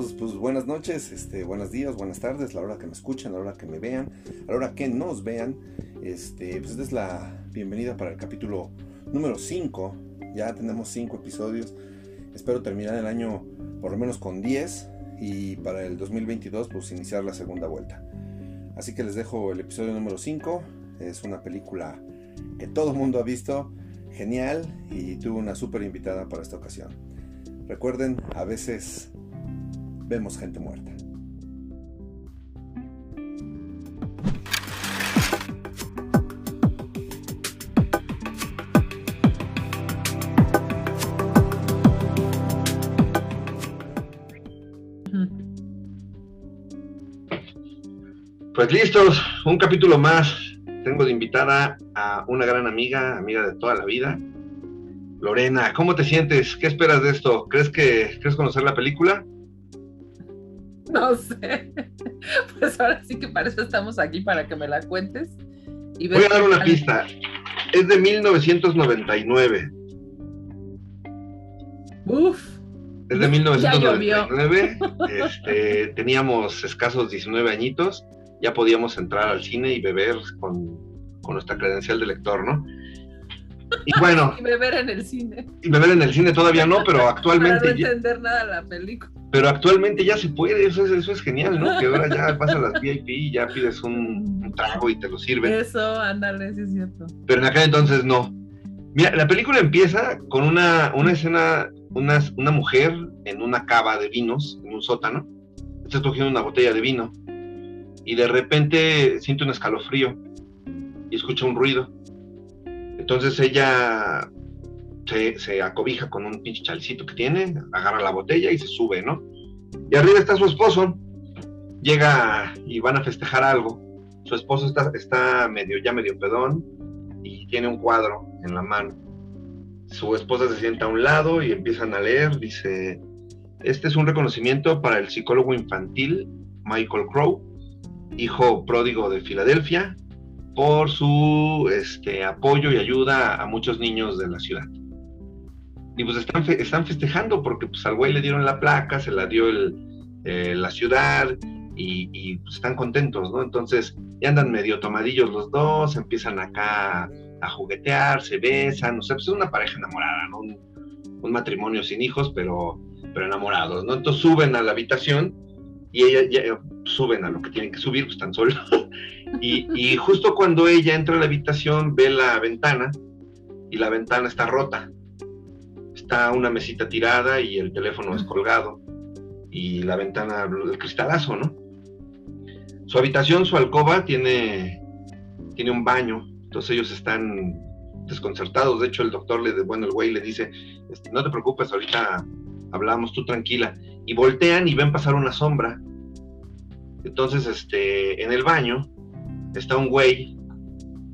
Pues, pues, buenas noches, este, buenos días, buenas tardes, la hora que me escuchan, la hora que me vean, la hora que nos vean. Este, pues esta es la bienvenida para el capítulo número 5. Ya tenemos 5 episodios. Espero terminar el año por lo menos con 10 y para el 2022 pues iniciar la segunda vuelta. Así que les dejo el episodio número 5. Es una película que todo el mundo ha visto, genial y tuve una súper invitada para esta ocasión. Recuerden, a veces vemos gente muerta. Pues listos, un capítulo más. Tengo de invitada a una gran amiga, amiga de toda la vida. Lorena, ¿cómo te sientes? ¿Qué esperas de esto? ¿Crees que crees conocer la película? No sé. Pues ahora sí que para eso estamos aquí, para que me la cuentes. Y Voy a dar una pista. Es de 1999. Uf. Es de 1999. Este, teníamos escasos 19 añitos. Ya podíamos entrar al cine y beber con, con nuestra credencial de lector, ¿no? Y bueno. y beber en el cine. Y beber en el cine todavía no, pero actualmente. Para no entender nada la película. Pero actualmente ya se puede, eso es, eso es genial, ¿no? Que ahora ya vas a las VIP y ya pides un, trago y te lo sirven. Eso, ándale, sí es cierto. Pero en aquel entonces no. Mira, la película empieza con una, una escena, una, una mujer en una cava de vinos, en un sótano. Está cogiendo una botella de vino. Y de repente siente un escalofrío y escucha un ruido entonces ella se, acobija con un pinche chalecito que tiene, agarra la botella y se sube, ¿no? Y arriba está su esposo, llega y van a festejar algo. Su esposo está, está medio, ya medio pedón y tiene un cuadro en la mano. Su esposa se sienta a un lado y empiezan a leer, dice, este es un reconocimiento para el psicólogo infantil Michael Crow, hijo pródigo de Filadelfia, por su este, apoyo y ayuda a muchos niños de la ciudad. Y pues están, están festejando porque pues al güey le dieron la placa, se la dio el, eh, la ciudad y, pues, están contentos, ¿no? Entonces ya andan medio tomadillos los dos, empiezan acá a juguetear, se besan, o sea, pues es una pareja enamorada, ¿no? Un, matrimonio sin hijos, pero, pero enamorados, ¿no? Entonces suben a la habitación y ella ya, suben a lo que tienen que subir, pues están solos. y, justo cuando ella entra a la habitación, ve la ventana y la ventana está rota. Está una mesita tirada y el teléfono es colgado y la ventana, el cristalazo, ¿no? Su habitación, su alcoba tiene, tiene un baño, entonces ellos están desconcertados. De hecho, el doctor le, bueno, el güey le dice, este, no te preocupes, ahorita hablamos, tú tranquila. Y voltean y ven pasar una sombra entonces, este, en el baño está un güey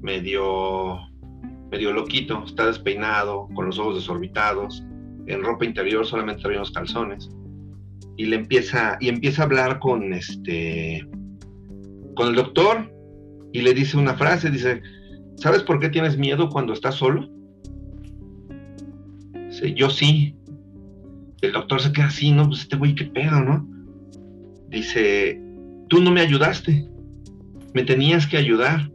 medio, medio loquito, está despeinado, con los ojos desorbitados, en ropa interior solamente trae unos calzones y le empieza y empieza a hablar con este con el doctor y le dice una frase, dice, ¿sabes por qué tienes miedo cuando estás solo? Dice, yo sí. El doctor se queda así, ¿no? Pues este güey, qué pedo, ¿no? Dice, tú no me ayudaste, me tenías que ayudar.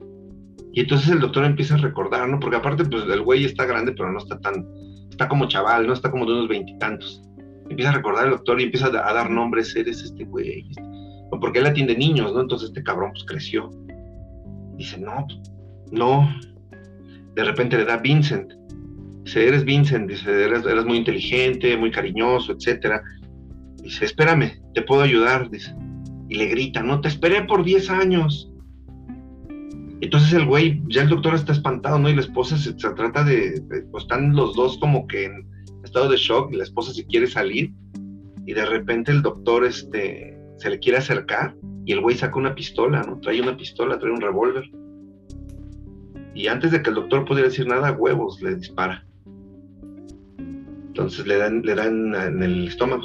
Y entonces el doctor empieza a recordar, ¿no? Porque aparte, pues el güey está grande, pero no está tan, está como chaval, ¿no? Está como de unos veintitantos. Empieza a recordar el doctor y empieza a, dar nombres, eres este güey. Este". Porque él atiende niños, ¿no? Entonces este cabrón pues creció. Dice, no, no. De repente le da Vincent. Dice, eres Vincent, dice, eres, eres muy inteligente, muy cariñoso, etcétera. Dice, espérame, te puedo ayudar, dice y le grita, no, te esperé por 10 años. Entonces el güey, ya el doctor está espantado, ¿no? Y la esposa se, trata de, pues están los dos como que en estado de shock y la esposa se quiere salir y de repente el doctor este, se le quiere acercar y el güey saca una pistola, ¿no? Trae una pistola, trae un revólver. Y antes de que el doctor pudiera decir nada, huevos le dispara. Entonces le dan, le dan en el estómago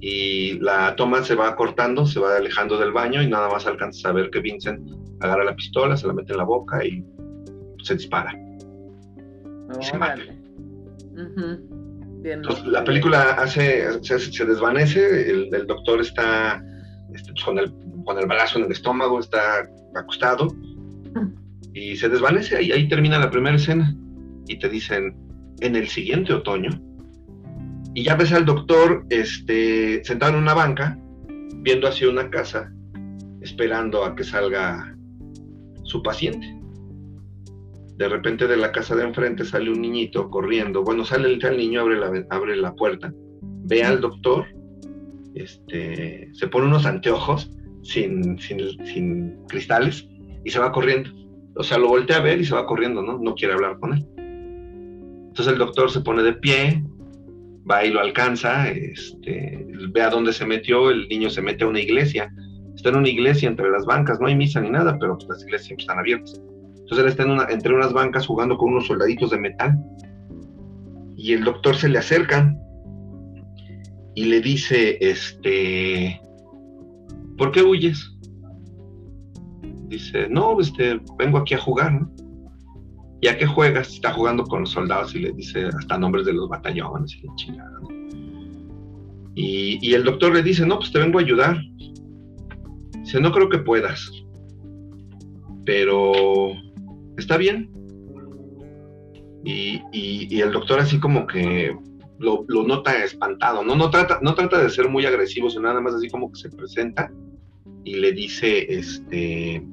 y la toma se va cortando, se va alejando del baño y nada más alcanza a ver que Vincent agarra la pistola, se la mete en la boca y se dispara. se mata. Bien, Entonces, la película hace, se, se desvanece, el, el doctor está este, pues, con, el, con el balazo en el estómago, está acostado y se desvanece, ahí, ahí termina la primera escena y te dicen, en el siguiente otoño, y ya ves al doctor este, sentado en una banca, viendo hacia una casa, esperando a que salga su paciente. De repente de la casa de enfrente sale un niñito corriendo. Bueno, sale el, niño, abre la, abre la puerta, ve al doctor, este, se pone unos anteojos sin, sin, sin cristales y se va corriendo. O sea, lo voltea a ver y se va corriendo, ¿no? No quiere hablar con él. Entonces el doctor se pone de pie, va y lo alcanza, este, ve a dónde se metió, el niño se mete a una iglesia, está en una iglesia entre las bancas, no hay misa ni nada, pero pues, las iglesias siempre están abiertas. Entonces él está en una, entre unas bancas jugando con unos soldaditos de metal. Y el doctor se le acerca y le dice, este, ¿por qué huyes? Dice, no, este, vengo aquí a jugar, ¿no? ¿Y a qué juegas? Está jugando con los soldados y le dice hasta nombres de los batallones y chingada. ¿no? Y, y, el doctor le dice, no, pues te vengo a ayudar. Dice, no creo que puedas. Pero está bien. Y, y, el doctor así como que lo, lo, nota espantado, ¿no? No trata, no trata de ser muy agresivo, sino nada más así como que se presenta y le dice, este,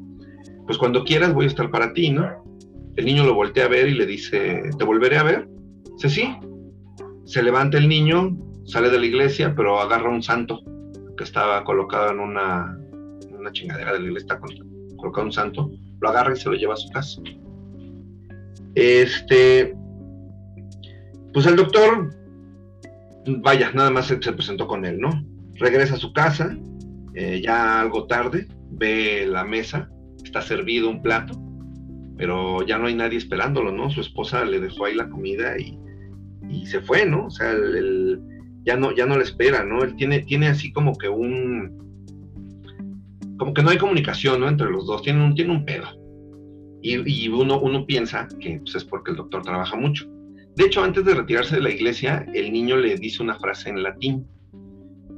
pues cuando quieras voy a estar para ti, ¿no? El niño lo voltea a ver y le dice, ¿te volveré a ver? Dice, sí. Se levanta el niño, sale de la iglesia, pero agarra un santo que estaba colocado en una, chingadera de la está colocado un santo, lo agarra y se lo lleva a su casa. Este, pues el doctor, vaya, nada más se, se presentó con él, ¿no? Regresa a su casa, eh, ya algo tarde, ve la mesa, está servido un plato, pero ya no hay nadie esperándolo, ¿no? Su esposa le dejó ahí la comida y, se fue, ¿no? O sea, el, ya no, ya no le espera, ¿no? Él tiene, tiene así como que un, como que no hay comunicación, ¿no? Entre los dos, tiene un, tiene un pedo. Y, uno, uno piensa que pues, es porque el doctor trabaja mucho. De hecho, antes de retirarse de la iglesia, el niño le dice una frase en latín.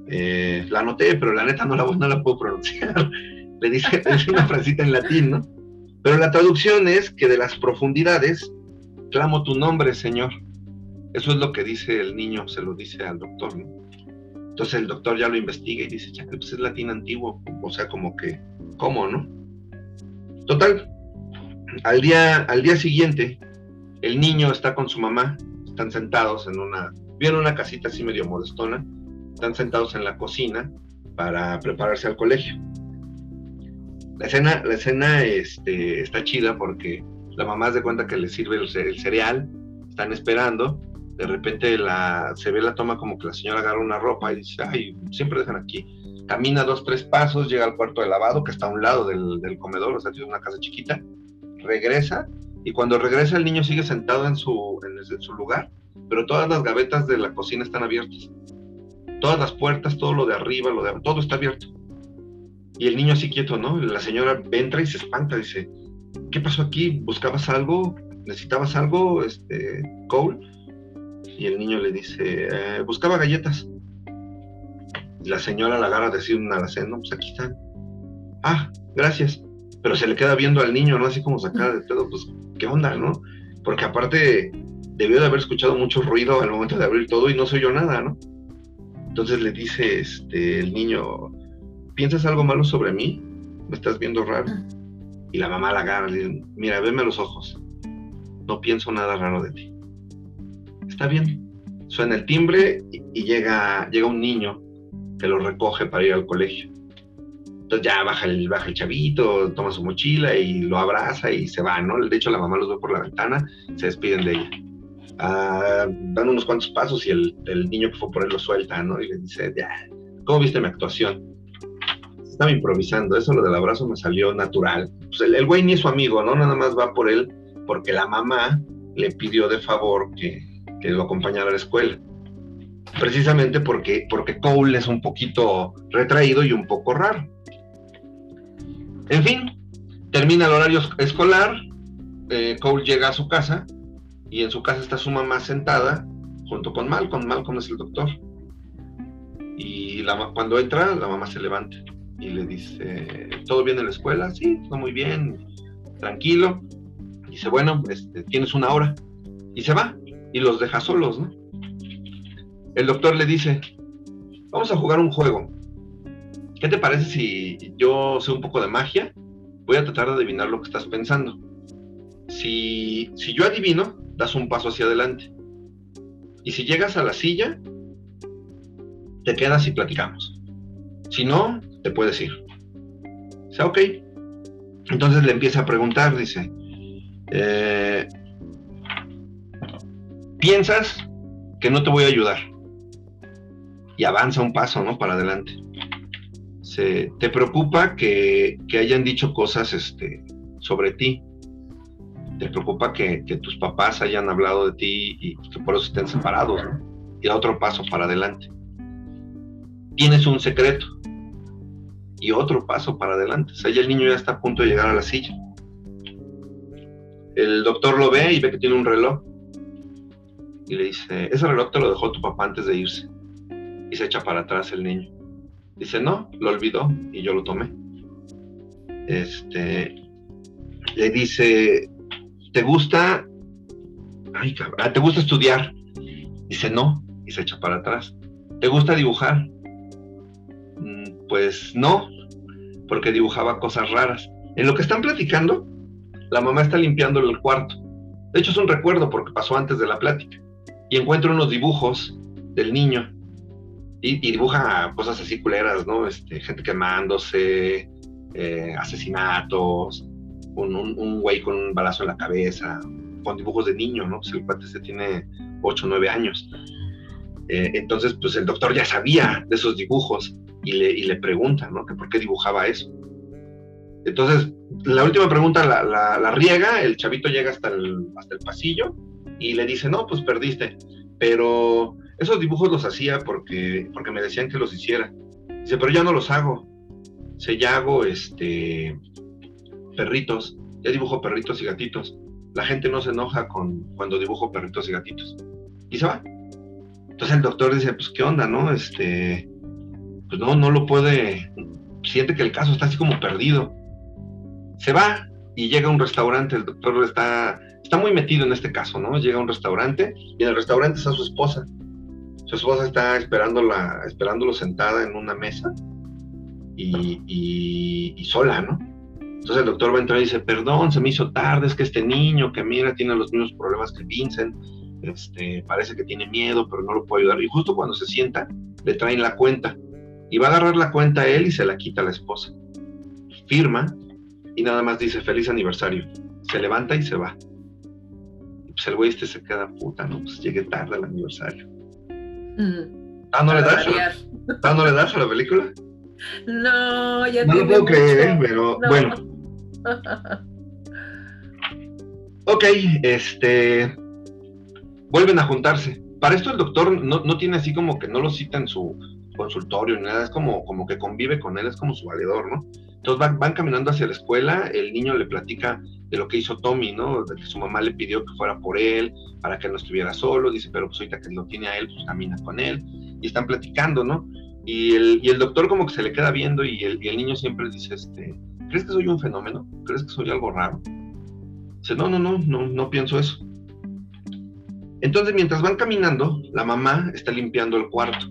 Eh, la anoté, pero la neta no la, no la puedo pronunciar. le dice, dice una frasita en latín, ¿no? Pero la traducción es que de las profundidades clamo tu nombre, Señor. Eso es lo que dice el niño, se lo dice al doctor, ¿no? Entonces el doctor ya lo investiga y dice, ya, pues es latín antiguo, o sea, como que, ¿cómo, no? Total, al día, al día siguiente, el niño está con su mamá, están sentados en una, viene una casita así medio modestona, están sentados en la cocina para prepararse al colegio. La escena, la escena este, está chida porque la mamá se cuenta que le sirve el, el, cereal, están esperando, de repente la, se ve la toma como que la señora agarra una ropa y dice, ay, siempre dejan aquí. Camina dos, tres pasos, llega al cuarto de lavado que está a un lado del, comedor, o sea, tiene una casa chiquita, regresa y cuando regresa el niño sigue sentado en su, lugar, pero todas las gavetas de la cocina están abiertas. Todas las puertas, todo lo de arriba, todo está abierto. Y el niño así quieto, ¿no? La señora entra y se espanta, dice, ¿qué pasó aquí? ¿Buscabas algo? ¿Necesitabas algo, este, Cole? Y el niño le dice, eh, buscaba galletas. Y la señora la agarra decir una alacén, no, pues aquí están. Ah, gracias. Pero se le queda viendo al niño, ¿no? Así como sacada de pedo, pues, ¿qué onda, no? Porque aparte debió de haber escuchado mucho ruido al momento de abrir todo y no se oyó nada, ¿no? Entonces le dice este, el niño, ¿piensas algo malo sobre mí? ¿Me estás viendo raro? Y la mamá la agarra y le dice, mira, veme a los ojos. No pienso nada raro de ti. Está bien. Suena el timbre y, llega, llega un niño que lo recoge para ir al colegio. Entonces ya baja el, baja el chavito, toma su mochila y lo abraza y se va, ¿no? De hecho, la mamá los ve por la ventana, se despiden de ella. Uh, dan unos cuantos pasos y el, el, niño que fue por él lo suelta, ¿no? Y le dice, ya, ¿cómo viste mi actuación? Estaba improvisando, eso lo del abrazo me salió natural. Pues el, el güey ni es su amigo, ¿no? Nada más va por él porque la mamá le pidió de favor que, que lo acompañara a la escuela. Precisamente porque, porque Cole es un poquito retraído y un poco raro. En fin, termina el horario escolar, eh, Cole llega a su casa y en su casa está su mamá sentada, junto con Malcolm. Malcolm es el doctor. Y cuando entra, la mamá se levanta y le dice, ¿todo bien en la escuela? Sí, todo muy bien, tranquilo. Dice, bueno, este, tienes una hora. Y se va y los deja solos, ¿no? El doctor le dice, vamos a jugar un juego. ¿Qué te parece si yo sé un poco de magia? Voy a tratar de adivinar lo que estás pensando. Si, si yo adivino, das un paso hacia adelante. Y si llegas a la silla, te quedas y platicamos. Si no, te puedes ir. Dice, ok. Entonces le empieza a preguntar, dice, eh, piensas que no te voy a ayudar. Y avanza un paso, ¿no? Para adelante. Se, ¿Te preocupa que, hayan dicho cosas este, sobre ti? ¿Te preocupa que, que, tus papás hayan hablado de ti y que por eso estén separados? ¿no? Y da otro paso para adelante. Tienes un secreto. Y otro paso para adelante. O sea, ya el niño ya está a punto de llegar a la silla. El doctor lo ve y ve que tiene un reloj y le dice, ese reloj te lo dejó tu papá antes de irse. Y se echa para atrás el niño. Dice, no, lo olvidó y yo lo tomé. Este, le dice, ¿te gusta? Ay, cabrón, ah, ¿te gusta estudiar? Dice, no, y se echa para atrás. ¿Te gusta dibujar? Mm, pues no, porque dibujaba cosas raras. En lo que están platicando, la mamá está limpiando el cuarto. De hecho, es un recuerdo porque pasó antes de la plática y encuentro unos dibujos del niño y, dibuja cosas así culeras, ¿no? Este, gente quemándose, eh, asesinatos, un, güey con un balazo en la cabeza, con dibujos de niño, ¿no? Pues el cuate se tiene 8 o 9 años. Eh, entonces, pues el doctor ya sabía de esos dibujos y le, y pregunta, ¿no? Que por qué dibujaba eso. Entonces, la última pregunta la, la, riega, el chavito llega hasta el, hasta el pasillo y le dice, no, pues perdiste, pero esos dibujos los hacía porque, porque me decían que los hiciera. Dice, pero ya no los hago. Dice, ya hago este perritos, ya dibujo perritos y gatitos. La gente no se enoja con cuando dibujo perritos y gatitos. Y se va. Entonces el doctor dice, pues qué onda, ¿no? Este, pues no, no lo puede, siente que el caso está así como perdido. Se va y llega a un restaurante, el doctor está está muy metido en este caso, ¿no? Llega a un restaurante y en el restaurante está su esposa. Su esposa está esperándola, esperándolo sentada en una mesa y, sola, ¿no? Entonces el doctor va a entrar y dice, perdón, se me hizo tarde, es que este niño que mira tiene los mismos problemas que Vincent, este, parece que tiene miedo, pero no lo puedo ayudar. Y justo cuando se sienta, le traen la cuenta. Y va a agarrar la cuenta a él y se la quita a la esposa. Firma y nada más dice feliz aniversario. Se levanta y se va pues el güey este se queda puta, ¿no? Pues llegué tarde al aniversario. Mm. Ah, ¿no le das? ¿Ah, no le das a la película? No, ya No lo puedo creer, pero bueno. ok, este. Vuelven a juntarse. Para esto el doctor no, no, tiene así como que no lo cita en su consultorio ni nada, es como, como que convive con él, es como su valedor, ¿no? Entonces van, van caminando hacia la escuela, el niño le platica de lo que hizo Tommy, ¿no? De que su mamá le pidió que fuera por él, para que no estuviera solo, dice, pero pues ahorita que lo tiene a él, pues camina con él, y están platicando, ¿no? Y el, y el doctor como que se le queda viendo y el, y el niño siempre dice, este, ¿crees que soy un fenómeno? ¿Crees que soy algo raro? Dice, no, no, no, no, no pienso eso. Entonces, mientras van caminando, la mamá está limpiando el cuarto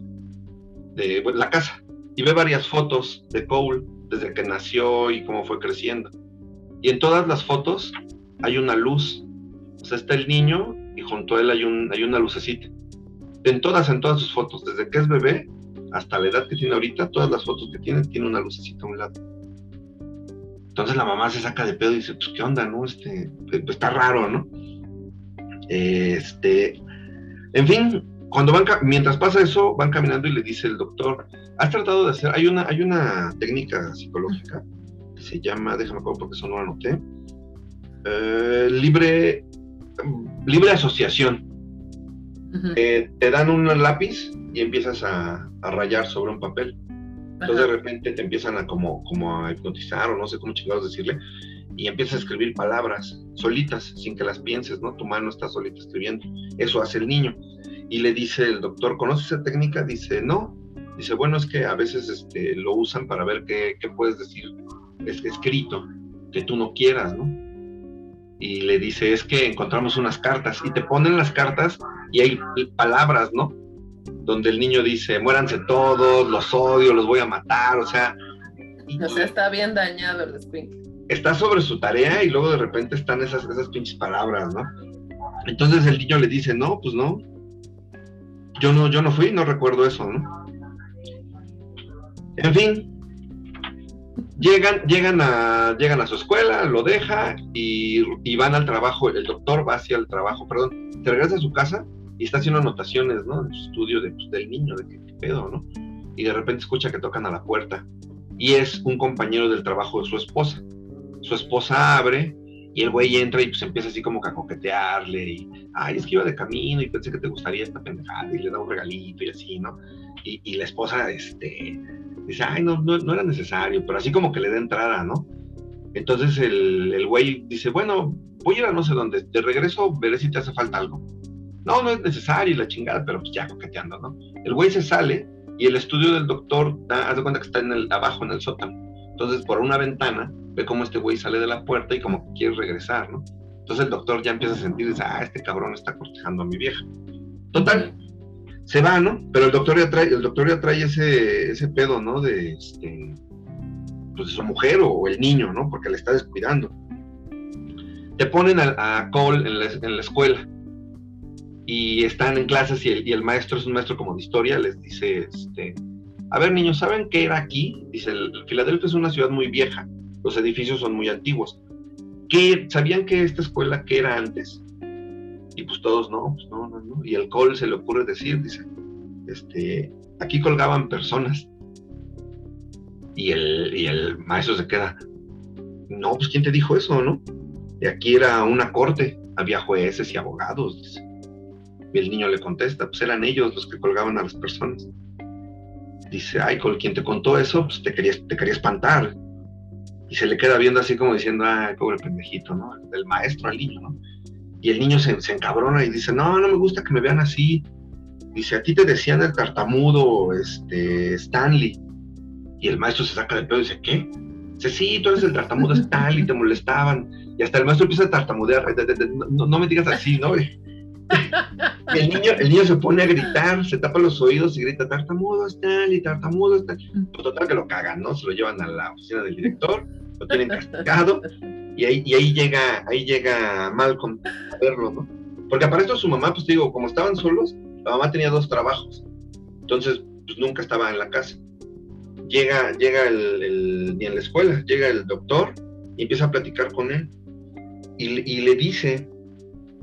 de la casa y ve varias fotos de Cole desde que nació y cómo fue creciendo. Y en todas las fotos hay una luz. O sea, está el niño y junto a él hay, un, una lucecita. En todas, en todas sus fotos, desde que es bebé hasta la edad que tiene ahorita, todas las fotos que tiene, tiene una lucecita a un lado. Entonces la mamá se saca de pedo y dice, pues qué onda, ¿no? Este, pues, está raro, ¿no? Este, en fin, cuando van, mientras pasa eso, van caminando y le dice el doctor, has tratado de hacer, hay una, hay una técnica psicológica se llama, déjame acuerdo porque eso no lo anoté, eh, libre, libre asociación. Eh, te dan un lápiz y empiezas a, rayar sobre un papel. Entonces de repente te empiezan a como, como a hipnotizar o no sé cómo chingados decirle y empiezas a escribir palabras solitas sin que las pienses, ¿no? Tu mano está solita escribiendo. Eso hace el niño. y le dice el doctor, ¿conoce esa técnica? Dice, no. Dice, bueno, es que a veces este, lo usan para ver qué, qué puedes decir es escrito que tú no quieras, ¿no? Y le dice, es que encontramos unas cartas y te ponen las cartas y hay palabras, ¿no? Donde el niño dice, muéranse todos, los odio, los voy a matar, o sea... o sea, está bien dañado el screen. Está sobre su tarea y luego de repente están esas, esas pinches palabras, ¿no? Entonces el niño le dice, no, pues no, yo no, yo no fui, no recuerdo eso, ¿no? En fin, llegan, llegan, a, llegan a su escuela, lo deja y, van al trabajo, el doctor va hacia el trabajo, perdón, se regresa a su casa y está haciendo anotaciones, ¿no? En su estudio de, pues, del niño, de qué, pedo, ¿no? Y de repente escucha que tocan a la puerta y es un compañero del trabajo de su esposa. Su esposa abre y el güey entra y pues empieza así como a coquetearle y, ay, es que iba de camino y pensé que te gustaría esta pendejada y le da un regalito y así, ¿no? Y, y la esposa, este, dice, ay, no, no, era necesario, pero así como que le da entrada, ¿no? Entonces el, el güey dice, bueno, voy a ir a no sé dónde, de regreso veré si te hace falta algo. No, no es necesario la chingada, pero pues ya coqueteando, ¿no? El güey se sale y el estudio del doctor, da, haz de cuenta que está en el, abajo en el sótano. Entonces, por una ventana, ve cómo este güey sale de la puerta y como que quiere regresar, ¿no? Entonces el doctor ya empieza a sentir, dice, ah, este cabrón está cortejando a mi vieja. Total, se va, ¿no? Pero el doctor ya trae, el doctor ya trae ese, ese pedo, ¿no? De, este, pues su mujer o el niño, ¿no? Porque le está descuidando. Te ponen a, Cole en la, escuela y están en clases y el, y el, maestro es un maestro como de historia, les dice, este, a ver niños, ¿saben qué era aquí? Dice, Filadelfia es una ciudad muy vieja, los edificios son muy antiguos. ¿Qué, ¿Sabían que esta escuela qué era antes? Y pues todos, no, pues no, no, no. Y el Cole se le ocurre decir, dice, este, aquí colgaban personas. Y el, y el maestro se queda, no, pues ¿quién te dijo eso, no? Y aquí era una corte, había jueces y abogados. Y el niño le contesta, pues eran ellos los que colgaban a las personas. Dice, ay, Cole, quien te contó eso, pues te quería, te quería espantar. Y se le queda viendo así como diciendo, ay, pobre pendejito, ¿no? Del maestro al niño, ¿no? Y el niño se, encabrona y dice, no, no me gusta que me vean así. Dice, a ti te decían el tartamudo, este, Stanley. Y el maestro se saca del pedo y dice, ¿qué? Dice, sí, tú eres el tartamudo Stanley, te molestaban. Y hasta el maestro empieza a tartamudear, no, me digas así, ¿no? Y el niño, el niño se pone a gritar, se tapa los oídos y grita, tartamudo Stanley, tartamudo Stanley. Pues total que lo cagan, ¿no? Se lo llevan a la oficina del director, lo tienen castigado y ahí, llega, ahí llega Malcolm a verlo, ¿no? Porque para esto su mamá, pues digo, como estaban solos, la mamá tenía dos trabajos. Entonces, pues nunca estaba en la casa. Llega, llega el, ni en la escuela, llega el doctor y empieza a platicar con él. Y, y le dice,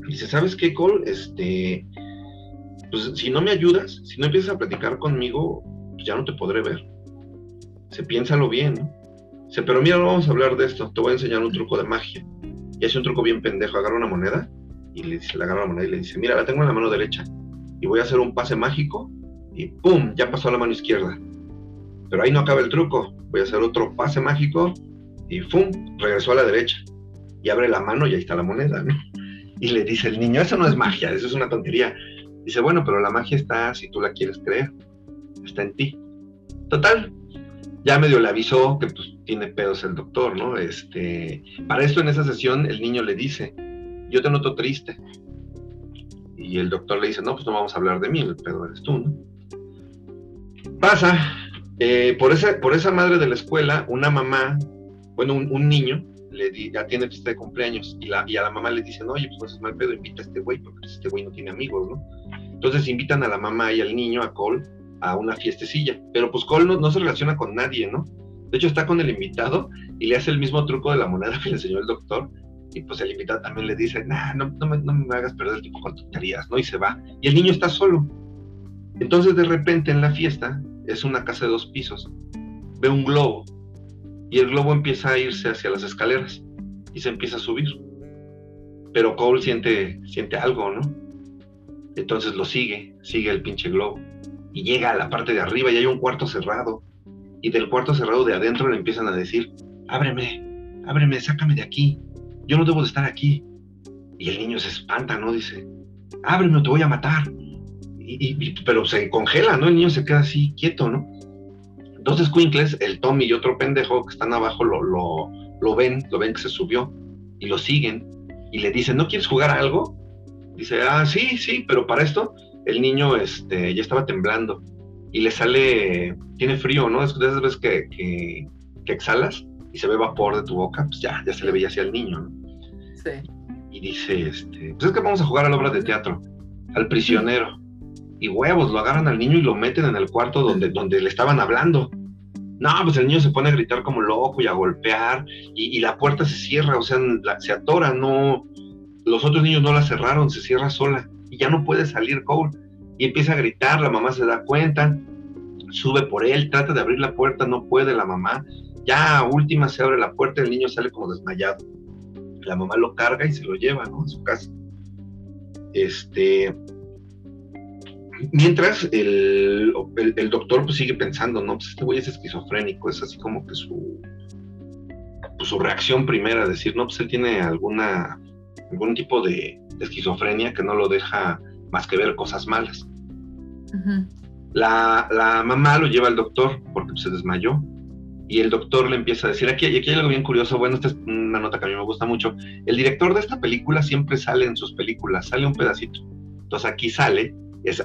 dice, ¿sabes qué, Cole? Este, pues si no me ayudas, si no empiezas a platicar conmigo, pues ya no te podré ver. Se piénsalo bien, ¿no? Dice, pero mira, no vamos a hablar de esto, te voy a enseñar un truco de magia. Y hace un truco bien pendejo, agarra una moneda y le, dice, le agarra la moneda y le dice, mira, la tengo en la mano derecha y voy a hacer un pase mágico y ¡pum! Ya pasó a la mano izquierda. Pero ahí no acaba el truco, voy a hacer otro pase mágico y ¡pum! Regresó a la derecha y abre la mano y ahí está la moneda, ¿no? Y le dice el niño, eso no es magia, eso es una tontería. Dice, bueno, pero la magia está si tú la quieres creer, está en ti. Total, ya medio le avisó que pues tiene pedos el doctor, ¿no? Este, para esto en esa sesión el niño le dice, yo te noto triste. Y el doctor le dice, no, pues no vamos a hablar de mí, el pedo eres tú, ¿no? Pasa, eh, por, esa, por esa madre de la escuela, una mamá, bueno, un, niño, le ya tiene fiesta de cumpleaños y, la, y a la mamá le dicen, oye, pues no es mal pedo, invita a este güey, porque este güey no tiene amigos, ¿no? Entonces invitan a la mamá y al niño, a Cole, a una fiestecilla. Pero pues Cole no, se relaciona con nadie, ¿no? De hecho, está con el invitado y le hace el mismo truco de la moneda que le enseñó el doctor. Y pues el invitado también le dice, nah, no, no, me, no me hagas perder el tiempo con tonterías, ¿no? Y se va. Y el niño está solo. Entonces, de repente, en la fiesta, es una casa de dos pisos, ve un globo. Y el globo empieza a irse hacia las escaleras y se empieza a subir. Pero Cole siente, siente algo, ¿no? Entonces lo sigue, sigue el pinche globo y llega a la parte de arriba y hay un cuarto cerrado. Y del cuarto cerrado de adentro le empiezan a decir, ábreme, ábreme, sácame de aquí. Yo no debo de estar aquí. Y el niño se espanta, ¿no? Dice, ábreme o te voy a matar. y, pero se congela, ¿no? El niño se queda así quieto, ¿no? Entonces Quinkles, el Tommy y otro pendejo que están abajo lo, lo, lo ven, lo ven que se subió y lo siguen y le dicen, ¿no quieres jugar algo? Dice, ah, sí, sí, pero para esto el niño este, ya estaba temblando y le sale, tiene frío, ¿no? Es de esas veces que, que, exhalas y se ve vapor de tu boca, pues ya, ya se le veía así al niño, ¿no? Sí. Y dice, este, pues es que vamos a jugar a la obra de teatro, al prisionero. Y huevos, lo agarran al niño y lo meten en el cuarto donde, donde le estaban hablando. No, pues el niño se pone a gritar como loco y a golpear y, la puerta se cierra, o sea, se atora, no, los otros niños no la cerraron, se cierra sola y ya no puede salir Cole. Y empieza a gritar, la mamá se da cuenta, sube por él, trata de abrir la puerta, no puede la mamá. Ya a última se abre la puerta, el niño sale como desmayado. La mamá lo carga y se lo lleva, ¿no? A su casa. Este, mientras el, el, doctor pues sigue pensando, no, pues este güey es esquizofrénico, es así como que su, pues, su reacción primera, decir, no, pues él tiene alguna algún tipo de, esquizofrenia que no lo deja más que ver cosas malas. la, mamá lo lleva al doctor porque se desmayó y el doctor le empieza a decir, aquí, aquí hay algo bien curioso, bueno, esta es una nota que a mí me gusta mucho, el director de esta película siempre sale en sus películas, sale un pedacito, entonces aquí sale, es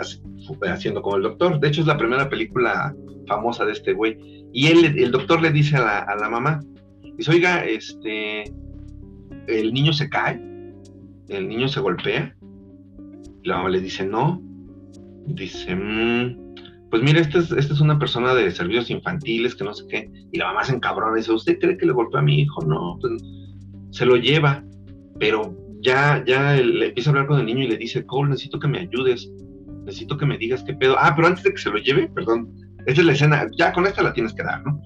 haciendo como el doctor, de hecho es la primera película famosa de este güey, y él, el doctor le dice a la, a la mamá, dice, oiga, este, el niño se cae, el niño se golpea. La mamá le dice, no. Dice, mm, pues mire, esta es, esta es una persona de servicios infantiles, que no sé qué. Y la mamá se encabrona y dice, ¿usted cree que le golpeó a mi hijo? No, pues, se lo lleva. Pero ya, ya le empieza a hablar con el niño y le dice, Cole, necesito que me ayudes. Necesito que me digas qué pedo. Ah, pero antes de que se lo lleve, perdón, esta es la escena, ya con esta la tienes que dar, ¿no?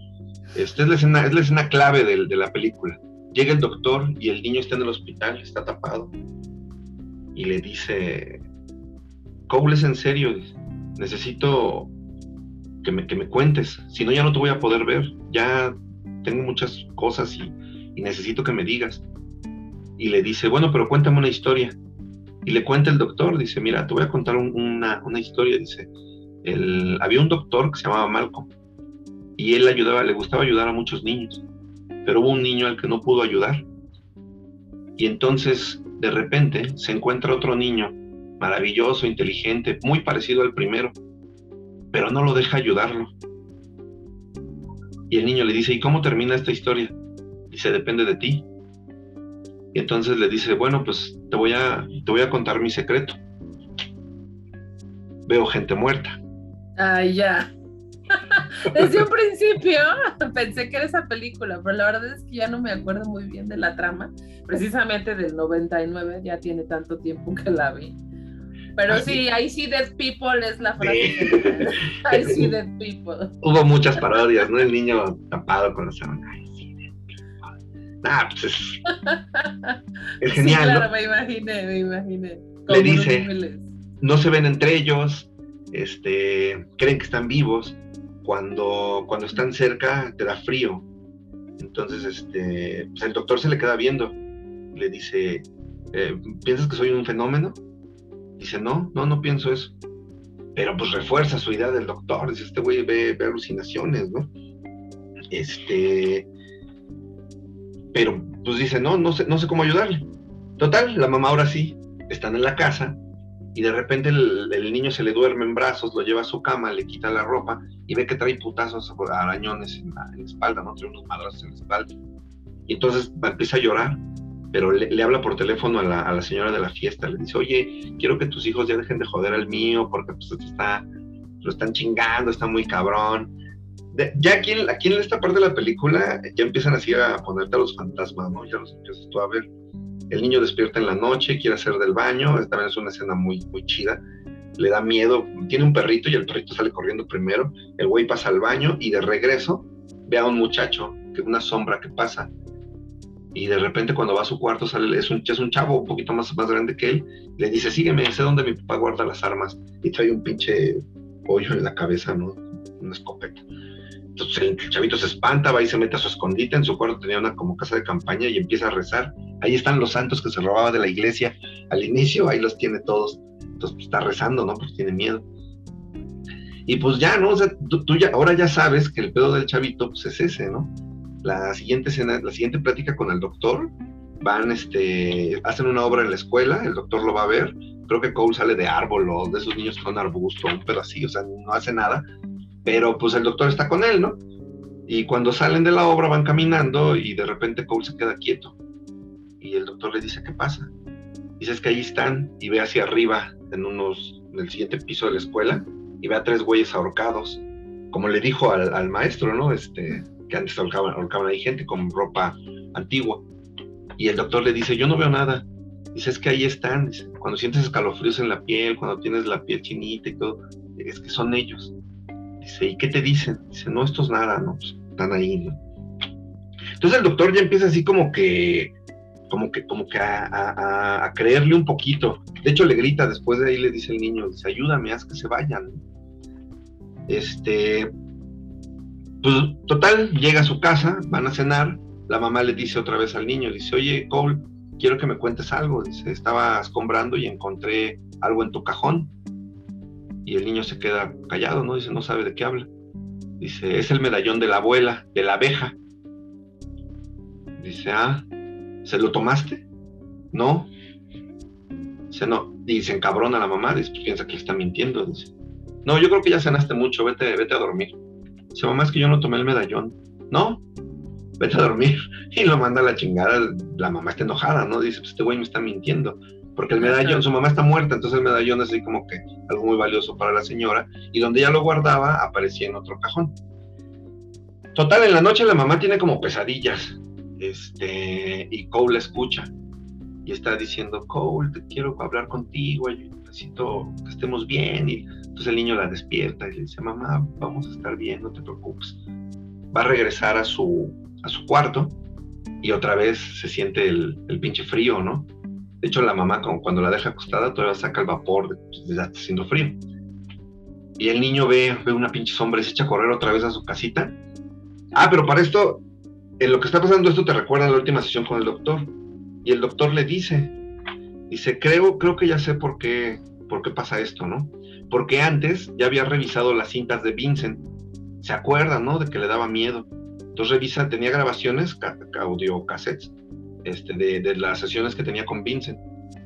Esta es la escena, es la escena clave de, de la película. Llega el doctor y el niño está en el hospital, está tapado. Y le dice, Cole, es en serio, necesito que me, que me cuentes, si no ya no te voy a poder ver, ya tengo muchas cosas y, necesito que me digas. Y le dice, bueno, pero cuéntame una historia. Y le cuenta el doctor, dice, mira, te voy a contar una, una, historia, dice, el, había un doctor que se llamaba Malcolm y él ayudaba, le gustaba ayudar a muchos niños pero hubo un niño al que no pudo ayudar. Y entonces, de repente, se encuentra otro niño, maravilloso, inteligente, muy parecido al primero, pero no lo deja ayudarlo. Y el niño le dice, ¿y cómo termina esta historia? Dice, depende de ti. Y entonces le dice, bueno, pues te voy a, te voy a contar mi secreto. Veo gente muerta. Ay, ya. Desde un principio pensé que era esa película, pero la verdad es que ya no me acuerdo muy bien de la trama. Precisamente del 99, ya tiene tanto tiempo que la vi. Pero sí, I see dead people es la frase. Sí. I see dead people. Hubo muchas parodias, ¿no? El niño tapado con los I see dead people. Nah, pues es, es genial. Sí, claro, me imaginé, me imaginé. Le dice, no se ven entre ellos, este, creen que están vivos, cuando, cuando están cerca te da frío. Entonces, este, pues el doctor se le queda viendo. Le dice, eh, ¿piensas que soy un fenómeno? Dice, no, no, no pienso eso. Pero pues refuerza su idea del doctor. Dice, este güey ve, alucinaciones, ¿no? Este, pero pues dice, no, no sé, no sé cómo ayudarle. Total, la mamá ahora sí, están en la casa y de repente el, niño se le duerme en brazos, lo lleva a su cama, le quita la ropa y ve que trae putazos, arañones en la, espalda, ¿no? Trae unos madrazos en la espalda. Y entonces empieza a llorar, pero le, habla por teléfono a la, señora de la fiesta, le dice, oye, quiero que tus hijos ya dejen de joder al mío porque pues está, lo están chingando, está muy cabrón. ya aquí aquí en esta parte de la película ya empiezan así a ponerte a los fantasmas, ¿no? Ya los empiezas tú a ver el niño despierta en la noche, quiere hacer del baño, vez es una escena muy, muy chida, le da miedo, tiene un perrito y el perrito sale corriendo primero, el güey pasa al baño y de regreso ve a un muchacho, que una sombra que pasa, y de repente cuando va a su cuarto sale, es un, es un chavo un poquito más, más grande que él, le dice, sígueme, sé dónde mi papá guarda las armas, y trae un pinche pollo en la cabeza, ¿no? Una escopeta. Entonces el chavito se espanta, va y se mete a su escondite, en su cuarto tenía una como casa de campaña y empieza a rezar. Ahí están los santos que se robaba de la iglesia al inicio, ahí los tiene todos. Entonces pues, está rezando, ¿no? Pues tiene miedo. Y pues ya, ¿no? O sea, tú, ya, ahora ya sabes que el pedo del chavito, pues es ese, ¿no? La siguiente escena, la siguiente plática con el doctor, van, este, hacen una obra en la escuela, el doctor lo va a ver, creo que Cole sale de árbol o de esos niños con arbusto, un pedo así, o sea, no hace nada, pero pues el doctor está con él, ¿no? Y cuando salen de la obra van caminando y de repente Cole se queda quieto. Y el doctor le dice, ¿qué pasa? Dice, es que ahí están y ve hacia arriba, en unos, en el siguiente piso de la escuela, y ve a tres güeyes ahorcados. Como le dijo al, maestro, ¿no? Este, que antes ahorcaban, ahorcaban ahí gente con ropa antigua. Y el doctor le dice, yo no veo nada. Dice, es que ahí están. cuando sientes escalofríos en la piel, cuando tienes la piel chinita y todo, es que son ellos. Dice, ¿y qué te dicen? Dice, no, esto es nada, ¿no? Pues, están ahí, ¿no? Entonces el doctor ya empieza así como que, como que, como que a, creerle un poquito. De hecho, le grita después de ahí, le dice el niño, dice, ayúdame, haz que se vayan. Este, pues total, llega a su casa, van a cenar, la mamá le dice otra vez al niño, dice, oye, Cole, quiero que me cuentes algo. Dice, estaba escombrando y encontré algo en tu cajón. Y el niño se queda callado, ¿no? Dice, no sabe de qué habla. Dice, es el medallón de la abuela, de la abeja. Dice, ah, ¿se lo tomaste? No. Dice, no. Y se encabrona la mamá, dice, piensa que está mintiendo. Dice, no, yo creo que ya cenaste mucho, vete, vete a dormir. Dice, mamá, es que yo no tomé el medallón. No, vete a dormir. Y lo manda a la chingada. La mamá está enojada, ¿no? Dice, pues este güey me está mintiendo porque el medallón, su mamá está muerta, entonces el medallón es así como que algo muy valioso para la señora, y donde ella lo guardaba aparecía en otro cajón. Total, en la noche la mamá tiene como pesadillas, este, y Cole la escucha, y está diciendo, Cole, te quiero hablar contigo, necesito que estemos bien, y entonces el niño la despierta y le dice, mamá, vamos a estar bien, no te preocupes. Va a regresar a su, a su cuarto, y otra vez se siente el, el pinche frío, ¿no? De hecho, la mamá, cuando la deja acostada, todavía saca el vapor, pues, ya está haciendo frío. Y el niño ve, ve una pinche sombra y se echa a correr otra vez a su casita. Ah, pero para esto, en lo que está pasando esto te recuerda la última sesión con el doctor. Y el doctor le dice, dice, creo, creo que ya sé por qué, por qué pasa esto, ¿no? Porque antes ya había revisado las cintas de Vincent. ¿Se acuerdan, no? De que le daba miedo. Entonces revisa, tenía grabaciones, audio cassettes, este, de, las sesiones que tenía con Vincent,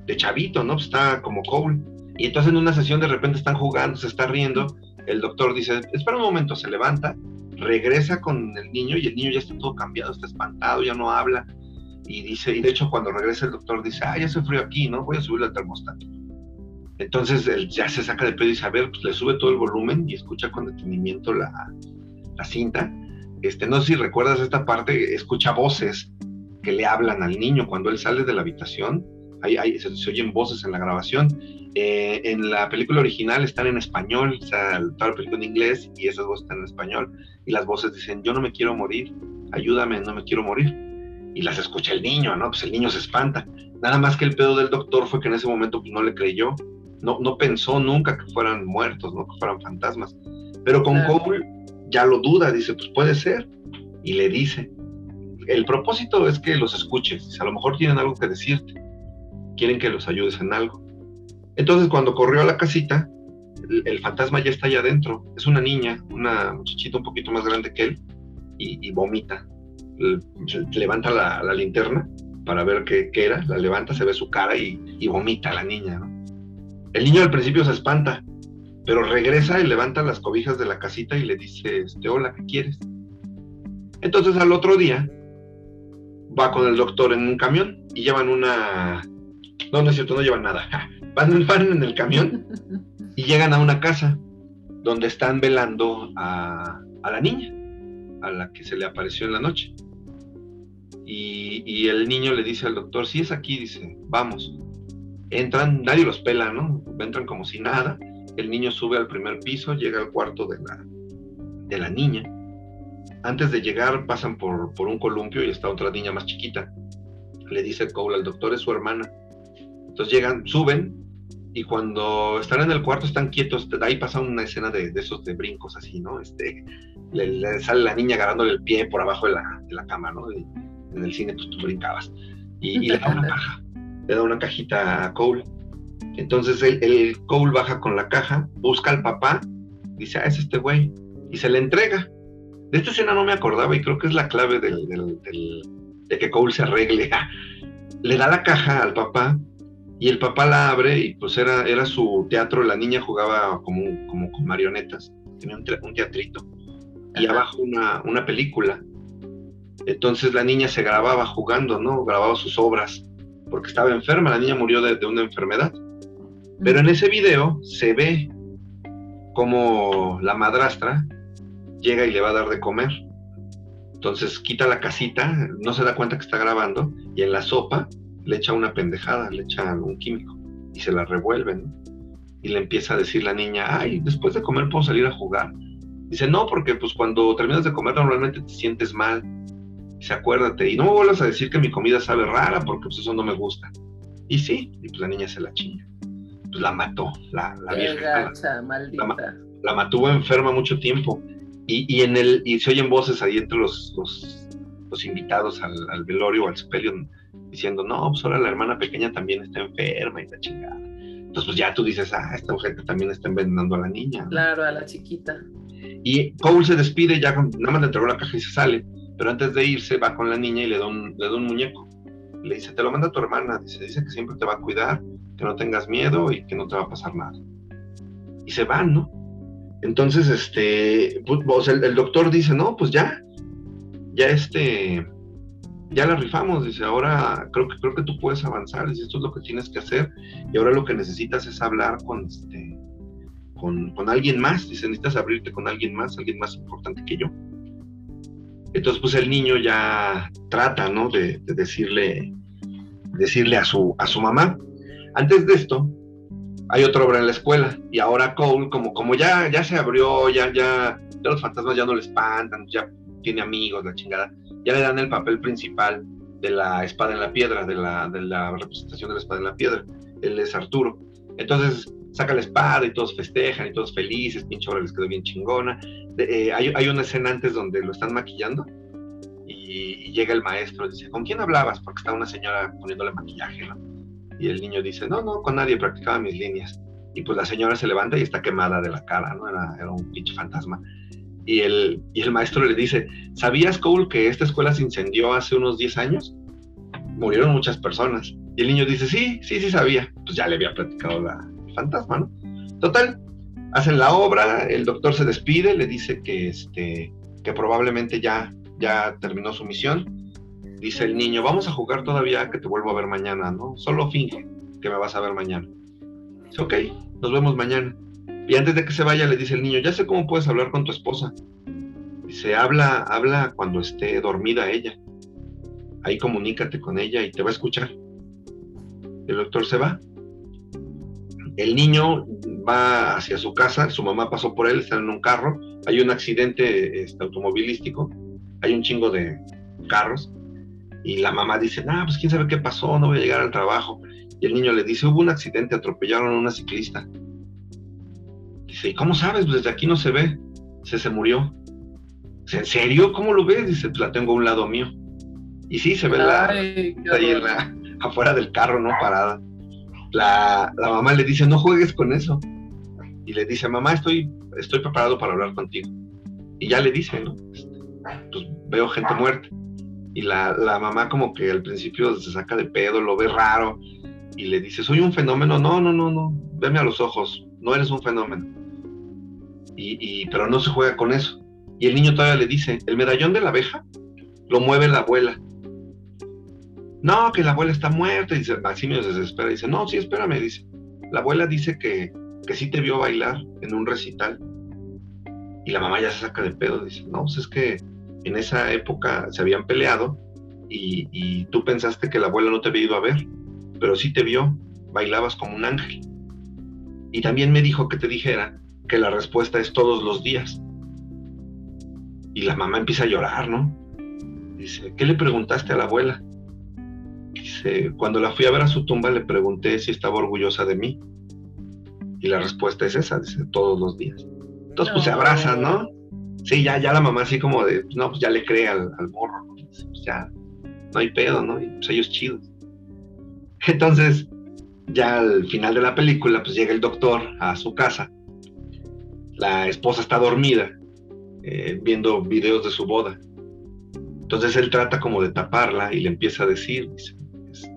de chavito, ¿no? Pues está como Cole. Y entonces en una sesión de repente están jugando, se está riendo, el doctor dice, espera un momento, se levanta, regresa con el niño y el niño ya está todo cambiado, está espantado, ya no habla. Y dice, y de hecho cuando regresa el doctor dice, ah, ya se frío aquí, ¿no? Voy a subirle al termostato. Entonces él ya se saca de pedo y dice, a ver, pues le sube todo el volumen y escucha con detenimiento la, la cinta. Este, no sé si recuerdas esta parte, escucha voces que le hablan al niño cuando él sale de la habitación. Ahí, se, oyen voces en la grabación. Eh, en la película original están en español, o sea, toda la película en inglés y esas voces están en español. Y las voces dicen, yo no me quiero morir, ayúdame, no me quiero morir. Y las escucha el niño, ¿no? Pues el niño se espanta. Nada más que el pedo del doctor fue que en ese momento pues, no le creyó. No, no pensó nunca que fueran muertos, ¿no? Que fueran fantasmas. Pero con Cole ya lo duda, dice, pues puede ser. Y le dice, el propósito es que los escuches, a lo mejor tienen algo que decirte, quieren que los ayudes en algo. Entonces cuando corrió a la casita, el, fantasma ya está allá adentro, es una niña, una muchachita un poquito más grande que él, y, vomita, levanta la, linterna para ver qué, era, la levanta, se ve su cara y, vomita la niña. El niño al principio se espanta, pero regresa y levanta las cobijas de la casita y le dice, este, hola, ¿qué quieres? Entonces al otro día va con el doctor en un camión y llevan una... No, no es cierto, no llevan nada. Van, en el camión y llegan a una casa donde están velando a, la niña, a la que se le apareció en la noche. Y, el niño le dice al doctor, si es aquí, dice, vamos. Entran, nadie los pela, ¿no? Entran como si nada. El niño sube al primer piso, llega al cuarto de la niña antes de llegar pasan por, por un columpio y está otra niña más chiquita. Le dice Cole al doctor, es su hermana. Entonces llegan, suben y cuando están en el cuarto están quietos. De ahí pasa una escena de, esos de brincos así, ¿no? Este, le, sale la niña agarrándole el pie por abajo de la, de la cama, ¿no? en el cine pues tú brincabas. Y, le da una caja, le da una cajita a Cole. Entonces el, el Cole baja con la caja, busca al papá, dice, ah, es este güey, y se le entrega. De esta escena no me acordaba y creo que es la clave del, del- del- de que Cole se arregle. Le da la caja al papá y el papá la abre y pues era, era su teatro, la niña jugaba como, como con marionetas, tenía un, te- un teatrito y Ajá. abajo una, una película. Entonces la niña se grababa jugando, ¿no? Grababa sus obras porque estaba enferma, la niña murió de, de una enfermedad. Pero en ese video se ve como la madrastra llega y le va a dar de comer. Entonces quita la casita, no se da cuenta que está grabando y en la sopa le echa una pendejada, le echa un químico y se la revuelven. ¿no? Y le empieza a decir la niña, ay, después de comer puedo salir a jugar. Dice, no, porque pues cuando terminas de comer normalmente te sientes mal. Dice, acuérdate, y no me vuelvas a decir que mi comida sabe rara porque pues eso no me gusta. Y sí, y pues la niña se la chinga. Pues la mató, la, la vieja. la- gacha, maldita. la mantuvo enferma mucho tiempo. Y, y en el, y se oyen voces ahí entre los, los, los invitados al, al velorio o al sepelio diciendo, no, pues ahora la hermana pequeña también está enferma y la chingada. Entonces, pues ya tú dices, ah, esta gente también está envenenando a la niña. ¿no? Claro, a la chiquita. Y Cole se despide, ya nada más le entregó la caja y se sale. Pero antes de irse, va con la niña y le da un, le da un muñeco. Le dice, te lo manda tu hermana. Dice, dice que siempre te va a cuidar, que no tengas miedo y que no te va a pasar nada. Y se van, ¿no? Entonces, este, pues, el doctor dice, no, pues ya, ya este, ya la rifamos, dice, ahora creo que, creo que tú puedes avanzar, dice, esto es lo que tienes que hacer, y ahora lo que necesitas es hablar con, este, con, con alguien más, dice, necesitas abrirte con alguien más, alguien más importante que yo. Entonces, pues el niño ya trata, ¿no? De, de decirle, decirle a su, a su mamá. Antes de esto, hay otra obra en la escuela y ahora Cole, como, como ya, ya se abrió, ya, ya, ya los fantasmas ya no le espantan, ya tiene amigos, la chingada, ya le dan el papel principal de la espada en la piedra, de la, de la representación de la espada en la piedra. Él es Arturo. Entonces saca la espada y todos festejan y todos felices, pinche obra les quedó bien chingona. Eh, hay, hay una escena antes donde lo están maquillando y, y llega el maestro y dice, ¿con quién hablabas? Porque está una señora poniéndole maquillaje, ¿no? Y el niño dice, no, no, con nadie, practicaba mis líneas. Y pues la señora se levanta y está quemada de la cara, ¿no? Era, era un pinche fantasma. Y el, y el maestro le dice, ¿sabías, Cole, que esta escuela se incendió hace unos 10 años? Murieron muchas personas. Y el niño dice, sí, sí, sí sabía. Pues ya le había platicado la el fantasma, ¿no? Total, hacen la obra, el doctor se despide, le dice que, este, que probablemente ya, ya terminó su misión. Dice el niño, vamos a jugar todavía que te vuelvo a ver mañana, ¿no? Solo finge que me vas a ver mañana. Dice, ok, nos vemos mañana. Y antes de que se vaya le dice el niño, ya sé cómo puedes hablar con tu esposa. Dice, habla, habla cuando esté dormida ella. Ahí comunícate con ella y te va a escuchar. El doctor se va. El niño va hacia su casa, su mamá pasó por él, están en un carro, hay un accidente este, automovilístico, hay un chingo de carros, y la mamá dice, no, pues quién sabe qué pasó, no voy a llegar al trabajo. Y el niño le dice, hubo un accidente, atropellaron a una ciclista. Dice, ¿y cómo sabes? Pues desde aquí no se ve. Dice, se murió. Dice, ¿en serio? ¿Cómo lo ves? Dice, la tengo a un lado mío. Y sí, se ve la, Ay, qué ahí en horror. la- afuera del carro, ¿no? Parada. La, la mamá le dice, no juegues con eso. Y le dice, mamá, estoy, estoy preparado para hablar contigo. Y ya le dice, ¿no? Este, Pues veo gente muerta. Y la, la mamá como que al principio se saca de pedo, lo ve raro. Y le dice, soy un fenómeno. No, no, no, no. Veme a los ojos. No eres un fenómeno. Y, y- pero no se juega con eso. Y el niño todavía le dice, el medallón de la abeja lo mueve la abuela. No, que la abuela está muerta. Y dice, Maximio se desespera. Dice, no, sí, espérame. Dice, la abuela dice que, que sí te vio bailar en un recital. Y la mamá ya se saca de pedo. Dice, no, pues es que en esa época se habían peleado y, y tú pensaste que la abuela no te había ido a ver, pero sí te vio, bailabas como un ángel. Y también me dijo que te dijera que la respuesta es todos los días. Y la mamá empieza a llorar, ¿no? Dice, ¿qué le preguntaste a la abuela? Dice, cuando la fui a ver a su tumba le pregunté si estaba orgullosa de mí. Y la respuesta es esa, dice, todos los días. Entonces, pues se abrazan, ¿no? Sí, ya, ya la mamá así como de, no, pues ya le cree al, al morro, Pues ya, no hay pedo, ¿no? Y pues ellos chidos. Entonces, ya al final de la película, pues llega el doctor a su casa. La esposa está dormida, eh, viendo videos de su boda. Entonces él trata como de taparla y le empieza a decir, dice, este,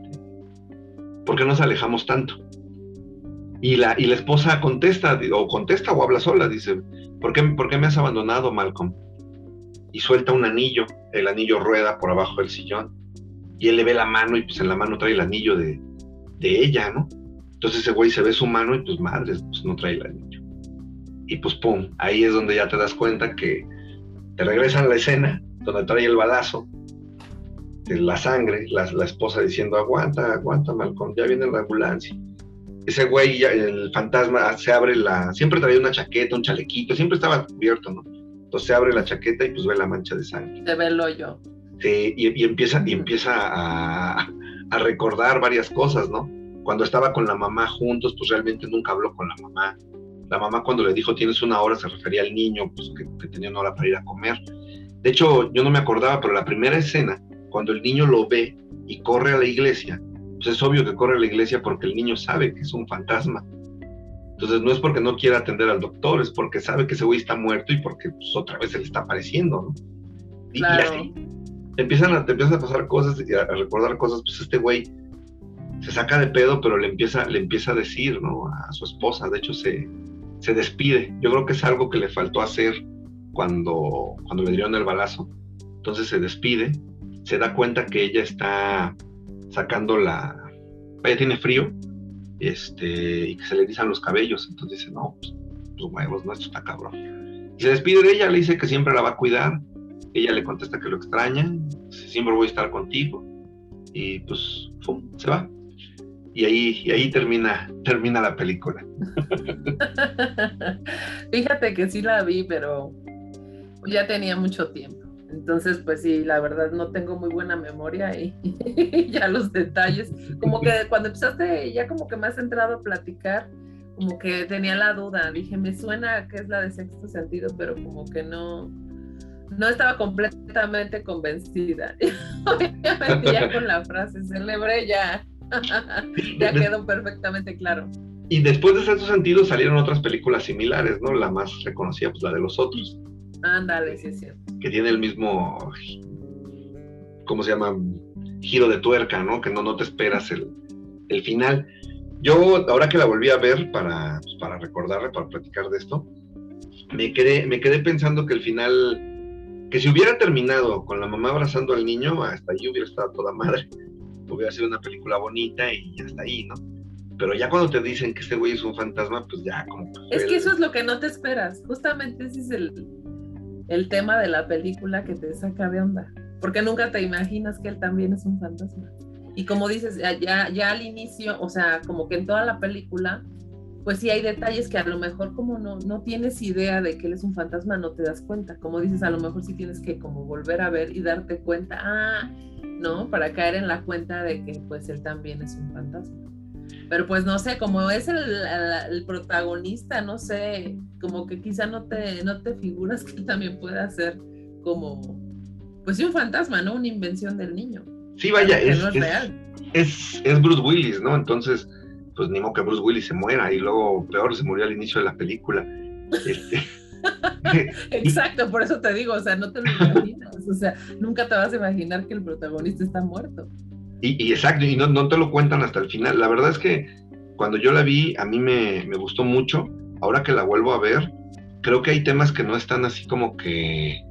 ¿por qué nos alejamos tanto? Y la, y la esposa contesta, o contesta o habla sola, dice, ¿por qué, ¿por qué me has abandonado, Malcolm? Y suelta un anillo, el anillo rueda por abajo del sillón. Y él le ve la mano y pues en la mano trae el anillo de, de ella, ¿no? Entonces ese güey se ve su mano y pues madre, pues no trae el anillo. Y pues pum, ahí es donde ya te das cuenta que te regresan a la escena donde trae el balazo, la sangre, la, la, esposa diciendo, aguanta, aguanta, Malcolm, ya viene la ambulancia. Ese güey, el fantasma, se abre la, siempre traía una chaqueta, un chalequito, siempre estaba cubierto, ¿no? Entonces se abre la chaqueta y pues ve la mancha de sangre. Se ve el hoyo. Sí, y, y empieza, y empieza a, a recordar varias cosas, ¿no? Cuando estaba con la mamá juntos, pues realmente nunca habló con la mamá. La mamá cuando le dijo tienes una hora se refería al niño, pues que, que tenía una hora para ir a comer. De hecho, yo no me acordaba, pero la primera escena, cuando el niño lo ve y corre a la iglesia, pues es obvio que corre a la iglesia porque el niño sabe que es un fantasma. Entonces no es porque no quiera atender al doctor, es porque sabe que ese güey está muerto y porque pues, otra vez se le está apareciendo, ¿no? Y, Claro. y así te empiezan, a, te empiezan a pasar cosas y a, a recordar cosas, pues este güey se saca de pedo, pero le empieza, le empieza a decir, ¿no? A su esposa, de hecho se, se despide. Yo creo que es algo que le faltó hacer cuando, cuando le dieron el balazo. Entonces se despide, se da cuenta que ella está sacando la... Ella tiene frío este, y que se le erizan los cabellos. Entonces dice, no, pues, tus huevos, no, esto está cabrón. Y se despide de ella, le dice que siempre la va a cuidar. Ella le contesta que lo extraña, siempre voy a estar contigo. Y pues, ¡fum! se va. Y ahí, y ahí termina, termina la película. Fíjate que sí la vi, pero ya tenía mucho tiempo. Entonces, pues sí, la verdad no tengo muy buena memoria y, ya los detalles, como que cuando empezaste ya como que me has entrado a platicar, como que tenía la duda, dije, me suena que es la de sexto sentido, pero como que no, no estaba completamente convencida. Obviamente ya con la frase célebre ya, ya quedó perfectamente claro. Y después de Sexto Sentido salieron otras películas similares, ¿no? La más reconocida, pues la de los otros, Ándale, sí es cierto. que tiene el mismo, ¿cómo se llama? Giro de tuerca, ¿no? Que no, no te esperas el, el final. Yo, ahora que la volví a ver para, pues, para recordarle, para platicar de esto, me quedé, me quedé pensando que el final, que si hubiera terminado con la mamá abrazando al niño, hasta ahí hubiera estado toda madre. Hubiera sido una película bonita y hasta ahí, ¿no? Pero ya cuando te dicen que este güey es un fantasma, pues ya como... Es el- que eso es lo que no te esperas. Justamente ese es el, el tema de la película que te saca de onda. Porque nunca te imaginas que él también es un fantasma. Y como dices, ya, ya, al inicio, o sea, como que en toda la película, pues sí hay detalles que a lo mejor como no, no tienes idea de que él es un fantasma, no te das cuenta. Como dices, a lo mejor sí tienes que como volver a ver y darte cuenta, ah, ¿no? Para caer en la cuenta de que pues él también es un fantasma. Pero pues no sé, como es el, el- el protagonista, no sé, como que quizá no te, no te figuras que también pueda ser como, pues sí, un fantasma, ¿no? Una invención del niño. Sí, vaya, es, no es, es- real. es, es Bruce Willis, ¿no? Entonces, pues ni modo que Bruce Willis se muera y luego peor se murió al inicio de la película. Este, Exacto, por eso te digo, o sea, no te lo imaginas, o sea, nunca te vas a imaginar que el protagonista está muerto. Y, y exacto, y no, no te lo cuentan hasta el final. La verdad es que cuando yo la vi, a mí me, me gustó mucho. Ahora que la vuelvo a ver, creo que hay temas que no están así como que,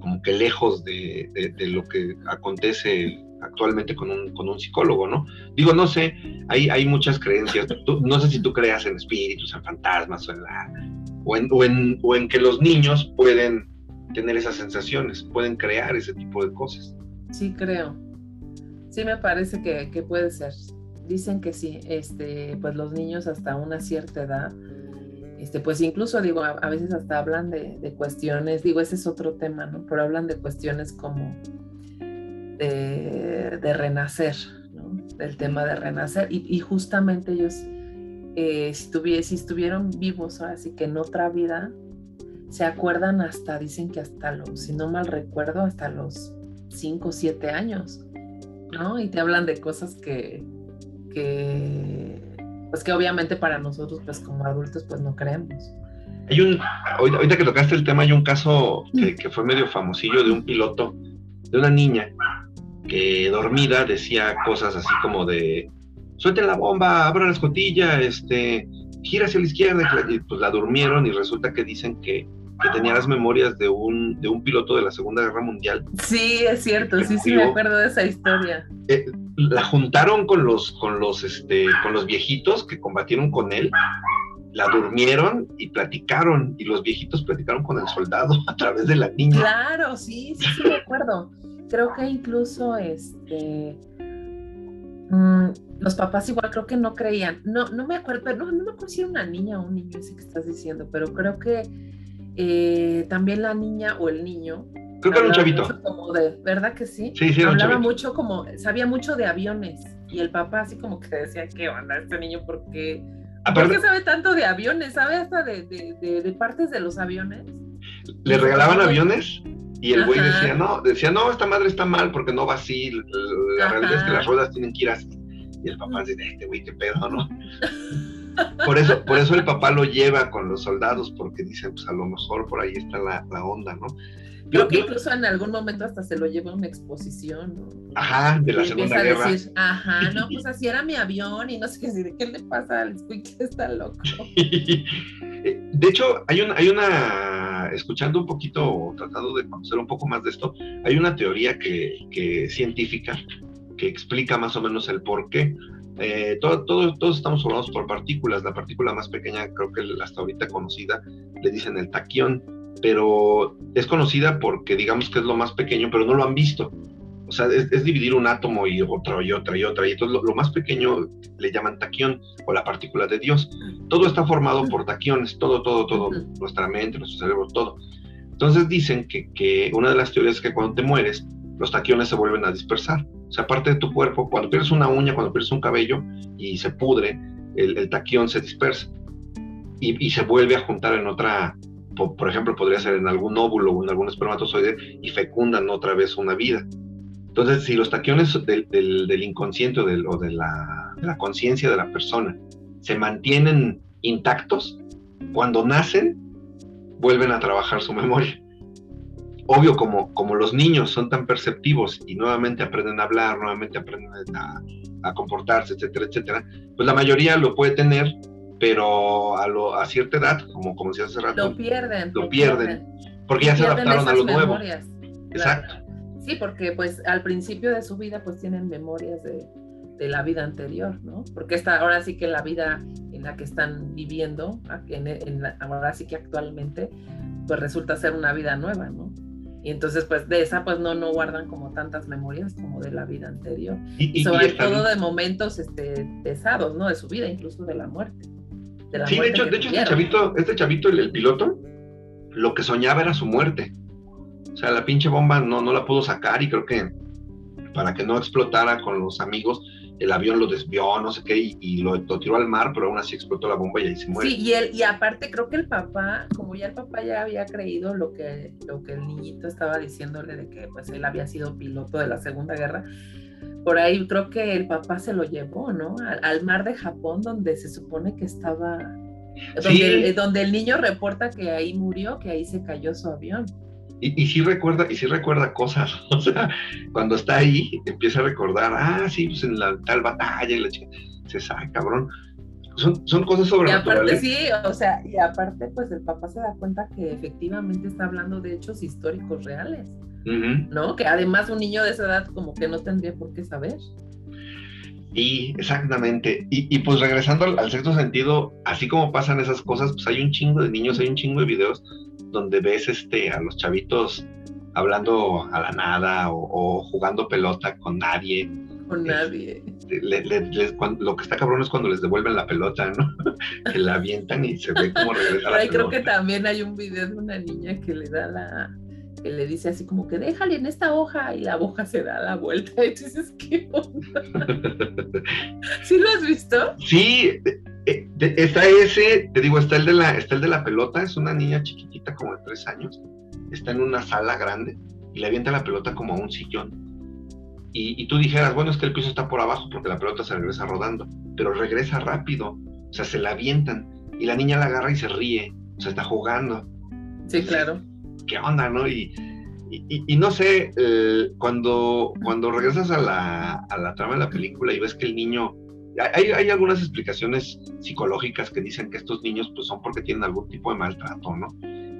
como que lejos de, de- lo que acontece actualmente con un, con un psicólogo, ¿no? Digo, no sé, hay, hay muchas creencias. No sé si tú creas en espíritus, en fantasmas o en, la, o, en, o, en, o en que los niños pueden tener esas sensaciones, pueden crear ese tipo de cosas. Sí, creo. Sí, me parece que, que puede ser. Dicen que sí, este, pues los niños hasta una cierta edad, este, pues incluso digo, a, a veces hasta hablan de, de cuestiones, digo, ese es otro tema, ¿no? Pero hablan de cuestiones como de, de renacer, ¿no? Del tema de renacer. Y, y justamente ellos, eh, si, tuvie- si estuvieron vivos, ahora sí que en otra vida, se acuerdan hasta, dicen que hasta los, si no mal recuerdo, hasta los 5 o 7 años, ¿no? Y te hablan de cosas que, que pues que obviamente para nosotros, pues como adultos, pues no creemos. Hay un, ahorita que tocaste el tema, hay un caso que, fue medio famosillo de un piloto, de una niña que dormida decía cosas así como de, suelte la bomba, abra la escotilla, este, gira hacia la izquierda, y pues la durmieron y resulta que dicen que, que tenía las memorias de un, de un piloto de la Segunda Guerra Mundial. Sí, es cierto, sí, sí me acuerdo de esa historia. Eh, la juntaron con los, con los, este, con los viejitos que combatieron con él, la durmieron y platicaron, y los viejitos platicaron con el soldado a través de la niña. Claro, sí, sí, sí me acuerdo. Creo que incluso este mm, los papás igual creo que no creían. No, no me acuerdo, pero no, no me acuerdo si era una niña o un niño ese que estás diciendo, pero creo que eh, también la niña o el niño. Creo que era un chavito. Como de, ¿Verdad que sí? Sí, sí, era Hablaba un mucho como, sabía mucho de aviones. Y el papá así como que decía, ¿qué onda este niño? ¿Por qué, ¿por qué sabe tanto de aviones? ¿Sabe hasta de, de, de, de partes de los aviones? le regalaban aviones y el güey decía, no, decía, no, esta madre está mal porque no va así, la Ajá. realidad es que las ruedas tienen que ir así. Y el papá dice, este güey, qué pedo, ¿no? Por eso, por eso el papá lo lleva con los soldados, porque dice, pues a lo mejor por ahí está la, la onda, ¿no? Creo Yo- que yo- incluso en algún momento hasta se lo lleva a una exposición. ¿no? ajá, de la Y Segunda Guerra. a decir, ajá, no, pues así era mi avión y no sé qué, decir, ¿qué le pasa al Squeaky? Está loco. De hecho, hay una, hay una, escuchando un poquito, o tratando de conocer un poco más de esto, hay una teoría que, que científica que explica más o menos el por qué. Eh, todo, todo- todos estamos formados por partículas. La partícula más pequeña, creo que hasta ahorita conocida, le dicen el taquión, pero es conocida porque digamos que es lo más pequeño, pero no lo han visto. O sea, es, es dividir un átomo y otro y otra y otra. Y entonces lo, lo más pequeño le llaman taquión o la partícula de Dios. Todo está formado por taquiones, todo, todo, todo. Nuestra mente, nuestro cerebro, todo. Entonces dicen que, que una de las teorías es que cuando te mueres, los taquiones se vuelven a dispersar. O sea, parte de tu cuerpo, cuando pierdes una uña, cuando pierdes un cabello y se pudre, el, el taquión se dispersa y, se vuelve a juntar en otra, po- por, ejemplo, podría ser en algún óvulo o en algún espermatozoide y fecundan otra vez una vida. Entonces, si los taquiones del, inconsciente o, de la conciencia de la persona se mantienen intactos, cuando nacen, vuelven a trabajar su memoria. Obvio, como, como los niños son tan perceptivos y nuevamente aprenden a hablar, nuevamente aprenden a, a comportarse, etcétera, etcétera, pues la mayoría lo puede tener, pero a, lo, a cierta edad, como, como decía hace rato, Lo pierden. Lo pierden, porque ya se adaptaron a lo nuevo. memorias. Exacto. Claro. Sí, porque pues al principio de su vida pues tienen memorias de, de la vida anterior, ¿no? Porque esta, ahora sí que la vida en la que están viviendo, en, en la- ahora sí que actualmente, pues resulta ser una vida nueva, ¿no? Y entonces pues de esa pues no, no guardan como tantas memorias como de la vida anterior. Y, Y y- y sobre todo de momentos este, pesados, ¿no? De su vida, incluso de la muerte. De la Sí, de hecho, de hecho este chavito, este chavito, el, el piloto, lo que soñaba era su muerte. O sea, la pinche bomba no, no la pudo sacar y creo que para que no explotara con los amigos, el avión lo desvió, no sé qué, y, y lo, lo tiró al mar, pero aún así explotó la bomba y ahí se muere. Sí, y, él, y aparte creo que el papá, como ya el papá ya había creído lo que, lo que el niñito estaba diciéndole de que pues él había sido piloto de la Segunda Guerra, por ahí creo que el papá se lo llevó, ¿no? Al, al mar de Japón donde se supone que estaba, donde, Sí. el, donde el niño reporta que ahí murió, que ahí se cayó su avión. Y, y sí recuerda, y sí recuerda cosas, o sea, cuando está ahí, empieza a recordar, ah, sí, pues en la tal batalla, y la chica, se sabe, cabrón. Son, son cosas Y aparte sobrenaturales. sí, o sea, y aparte pues el papá se da cuenta que efectivamente está hablando de hechos históricos reales. ¿no? Que además un niño de esa edad como que no tendría por qué saber. Y exactamente. Y, y pues regresando al, al sexto sentido, así como pasan esas cosas, pues hay un chingo de niños, hay un chingo de videos donde ves este, a los chavitos hablando a la nada o, o jugando pelota con nadie. Con nadie. Le- le- les- cuan- lo que está cabrón es cuando les devuelven la pelota, ¿no? que la avientan y se ve cómo regresa la ahí creo pelota. que también hay un video de una niña que le da la que le dice así como que déjale en esta hoja y la hoja se da la vuelta y tú dices qué onda ¿sí lo has visto? Sí, está ese, te digo, está el de la, está el de la pelota, es una niña chiquitita como de tres años, está en una sala grande y le avienta la pelota como a un sillón. y, tú dijeras, bueno, es que el piso está por abajo porque la pelota se regresa rodando, pero regresa rápido, o sea, se la avientan y la niña la agarra y se ríe, o sea, está jugando. Sí, claro. ¿Qué onda, no? Y, y, no sé, eh, cuando, cuando regresas a la, a la trama de la película y ves que el niño hay, algunas explicaciones psicológicas que dicen que estos niños pues son porque tienen algún tipo de maltrato, ¿no?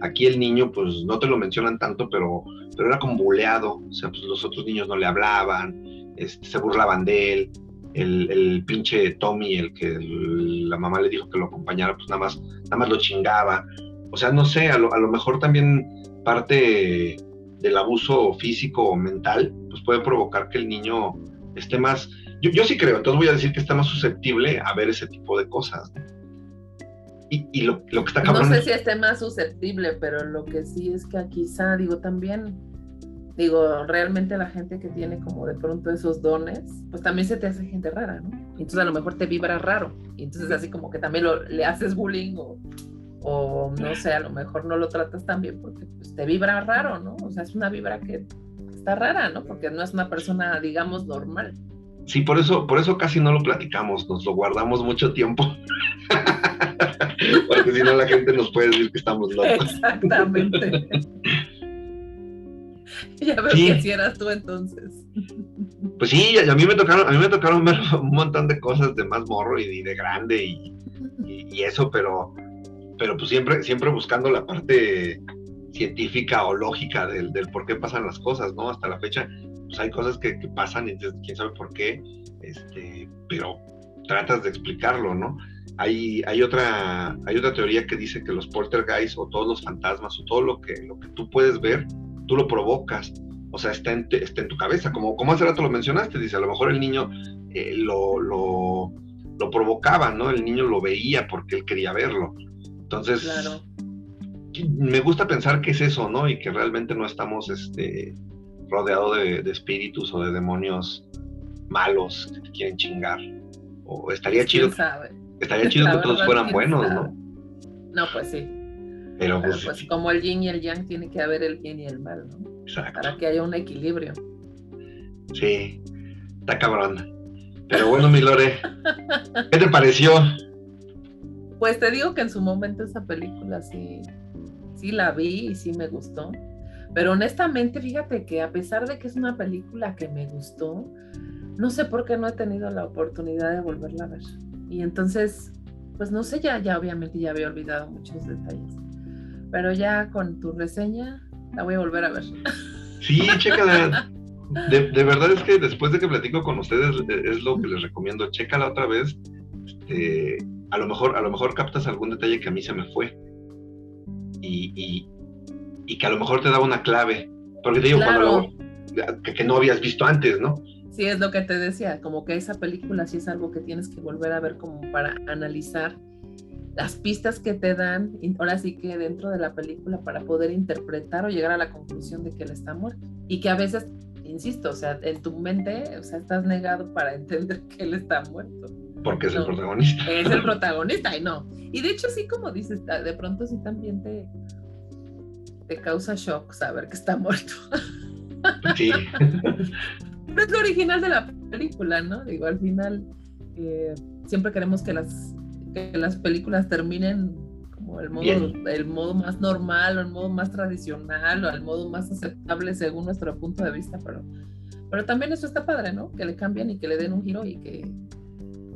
Aquí el niño pues no te lo mencionan tanto, pero, pero era como buleado, o sea, pues los otros niños no le hablaban, este, se burlaban de él, el, el, pinche Tommy, el que la mamá le dijo que lo acompañara, pues nada más, nada más lo chingaba. O sea, no sé, a lo, a lo mejor también parte del abuso físico o mental, pues puede provocar que el niño esté más, yo, yo sí creo, entonces voy a decir que está más susceptible a ver ese tipo de cosas. Y, y lo, lo, que está cabrón. No sé si esté más susceptible, pero lo que sí es que quizá, digo, también, digo, realmente la gente que tiene como de pronto esos dones, pues también se te hace gente rara, ¿no? Entonces a lo mejor te vibra raro. Y entonces así como que también lo, le haces bullying o, o no sé, a lo mejor no lo tratas tan bien porque pues, te vibra raro, ¿no? O sea, es una vibra que está rara, ¿no? Porque no es una persona, digamos, normal. Sí, por eso, por eso casi no lo platicamos, nos lo guardamos mucho tiempo. Porque si no la gente nos puede decir que estamos locos. Exactamente. ya veo que si eras tú entonces. Pues sí, a mí me tocaron, a mí me tocaron ver un montón de cosas de más morro y, de grande y, y, eso, pero, pero pues siempre, siempre buscando la parte científica o lógica del, del por qué pasan las cosas, ¿no? Hasta la fecha pues hay cosas que, pasan y quién sabe por qué, este, pero tratas de explicarlo, ¿no? Hay, hay, otra, hay otra teoría que dice que los poltergeists o todos los fantasmas o todo lo que, lo que tú puedes ver, tú lo provocas. O sea, está en, está en tu cabeza, como, como hace rato lo mencionaste, dice, a lo mejor el niño eh, lo, lo, lo, provocaba, ¿no? El niño lo veía porque él quería verlo. Entonces, claro. me gusta pensar que es eso, ¿no? Y que realmente no estamos, este, rodeado de, espíritus o de demonios malos que te quieren chingar. O estaría chido. Estaría chido que todos fueran buenos, ¿no? No, pues sí. Pero, pues, pues como el yin y el yang, tiene que haber el bien y el mal, ¿no? Exacto. Para que haya un equilibrio. Sí, está cabrón. Pero bueno, mi Lore, ¿qué te pareció? Pues te digo que en su momento esa película sí, sí la vi y sí me gustó. Pero honestamente, fíjate que a pesar de que es una película que me gustó, no sé por qué no he tenido la oportunidad de volverla a ver. Y entonces, pues no sé, ya, ya obviamente ya había olvidado muchos detalles. Pero ya con tu reseña, la voy a volver a ver. Sí, chécala. De, verdad es que después de que platico con ustedes, es lo que les recomiendo. Chécala otra vez. Este, a lo mejor, a lo mejor captas algún detalle que a mí se me fue. y que a lo mejor te da una clave. Porque te digo, cuando que, no habías visto antes, ¿no? Sí, es lo que te decía, como que esa película sí es algo que tienes que volver a ver como para analizar las pistas que te dan, ahora sí que dentro de la película para poder interpretar o llegar a la conclusión de que él está muerto. Y que a veces, insisto, o sea, en tu mente, o sea, estás negado para entender que él está muerto. Porque es el protagonista. Es el protagonista y no. Y de hecho sí, como dices, de pronto sí también te, te causa shock saber que está muerto. Sí. Pero es lo original de la película, ¿no? Digo, al final eh, siempre queremos que las, que las películas terminen como el modo, el modo más normal o el modo más tradicional o el modo más aceptable según nuestro punto de vista, pero, pero también eso está padre, ¿no? Que le cambien y que le den un giro y que,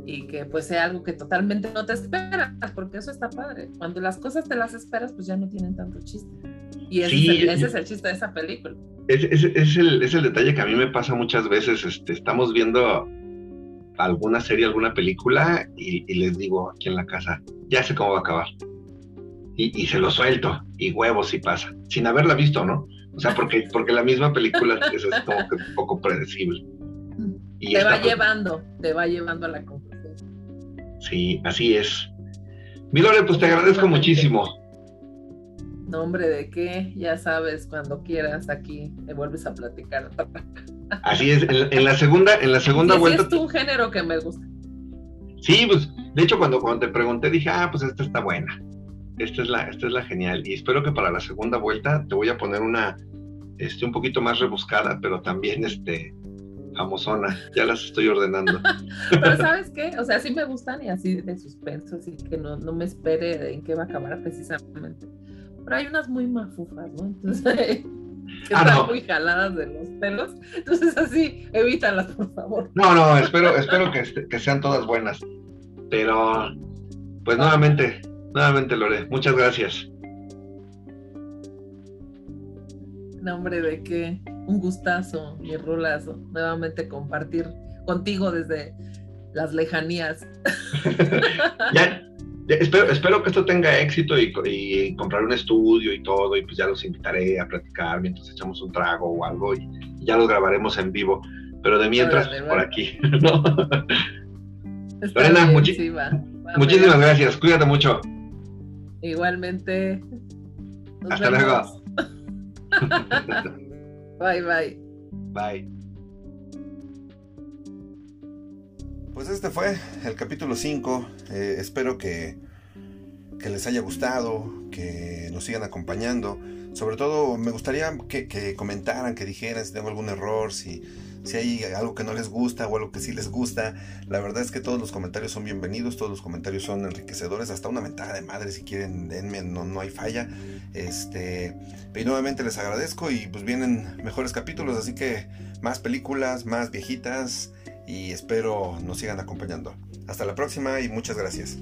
y que pues sea algo que totalmente no te esperas, porque eso está padre. Cuando las cosas te las esperas, pues ya no tienen tanto chiste. Y ese, es, el, chiste de esa película. Es, es, el, es, el, detalle que a mí me pasa muchas veces. Este, estamos viendo alguna serie, alguna película y, les digo aquí en la casa, ya sé cómo va a acabar. Y, y, se lo suelto y huevos y pasa, sin haberla visto, ¿no? O sea, porque, porque la misma película es, como que un poco predecible. Y te va llevando, te va llevando a la conclusión. Sí, así es. Milore, pues te agradezco muchísimo. Nombre de qué, ya sabes, cuando quieras aquí me vuelves a platicar. Así es, en, la segunda, en la segunda vuelta. Es un género que me gusta. Sí, pues, de hecho, cuando, cuando te pregunté, dije, ah, pues esta está buena. Esta es la, esta es la genial. Y espero que para la segunda vuelta te voy a poner una, este, un poquito más rebuscada, pero también, este, famosona. Ya las estoy ordenando. Pero ¿sabes qué? O sea, sí me gustan y así de suspenso, así que no, no me espere en qué va a acabar precisamente. Pero hay unas muy mafufas, ¿no? Entonces, que Ah, están no. muy jaladas de los pelos. Entonces, así, evítalas, por favor. No, no, espero, espero que, este- que sean todas buenas. Pero, pues nuevamente, nuevamente, Lore, muchas gracias. Nombre de que un gustazo, mi rulazo, nuevamente compartir contigo desde las lejanías. Ya, ya, espero, espero que esto tenga éxito y, y comprar un estudio y todo, y pues ya los invitaré a platicar mientras echamos un trago o algo y, y ya los grabaremos en vivo. Pero de mientras, Órale, por aquí. ¿no? Lorena, bien, muchi- sí, va. Va, Muchísimas gracias, cuídate mucho. Igualmente. Nos Hasta vemos. Bye, bye. Bye. Pues este fue el capítulo 5. Eh, espero que, que les haya gustado, que nos sigan acompañando. Sobre todo me gustaría que, que comentaran, que dijeran si tengo algún error, si, si hay algo que no les gusta o algo que sí les gusta. La verdad es que todos los comentarios son bienvenidos, todos los comentarios son enriquecedores, hasta una mentada de madre si quieren, denme, no, no hay falla. Este, y nuevamente les agradezco y pues vienen mejores capítulos, así que más películas, más viejitas y espero nos sigan acompañando. Hasta la próxima y muchas gracias.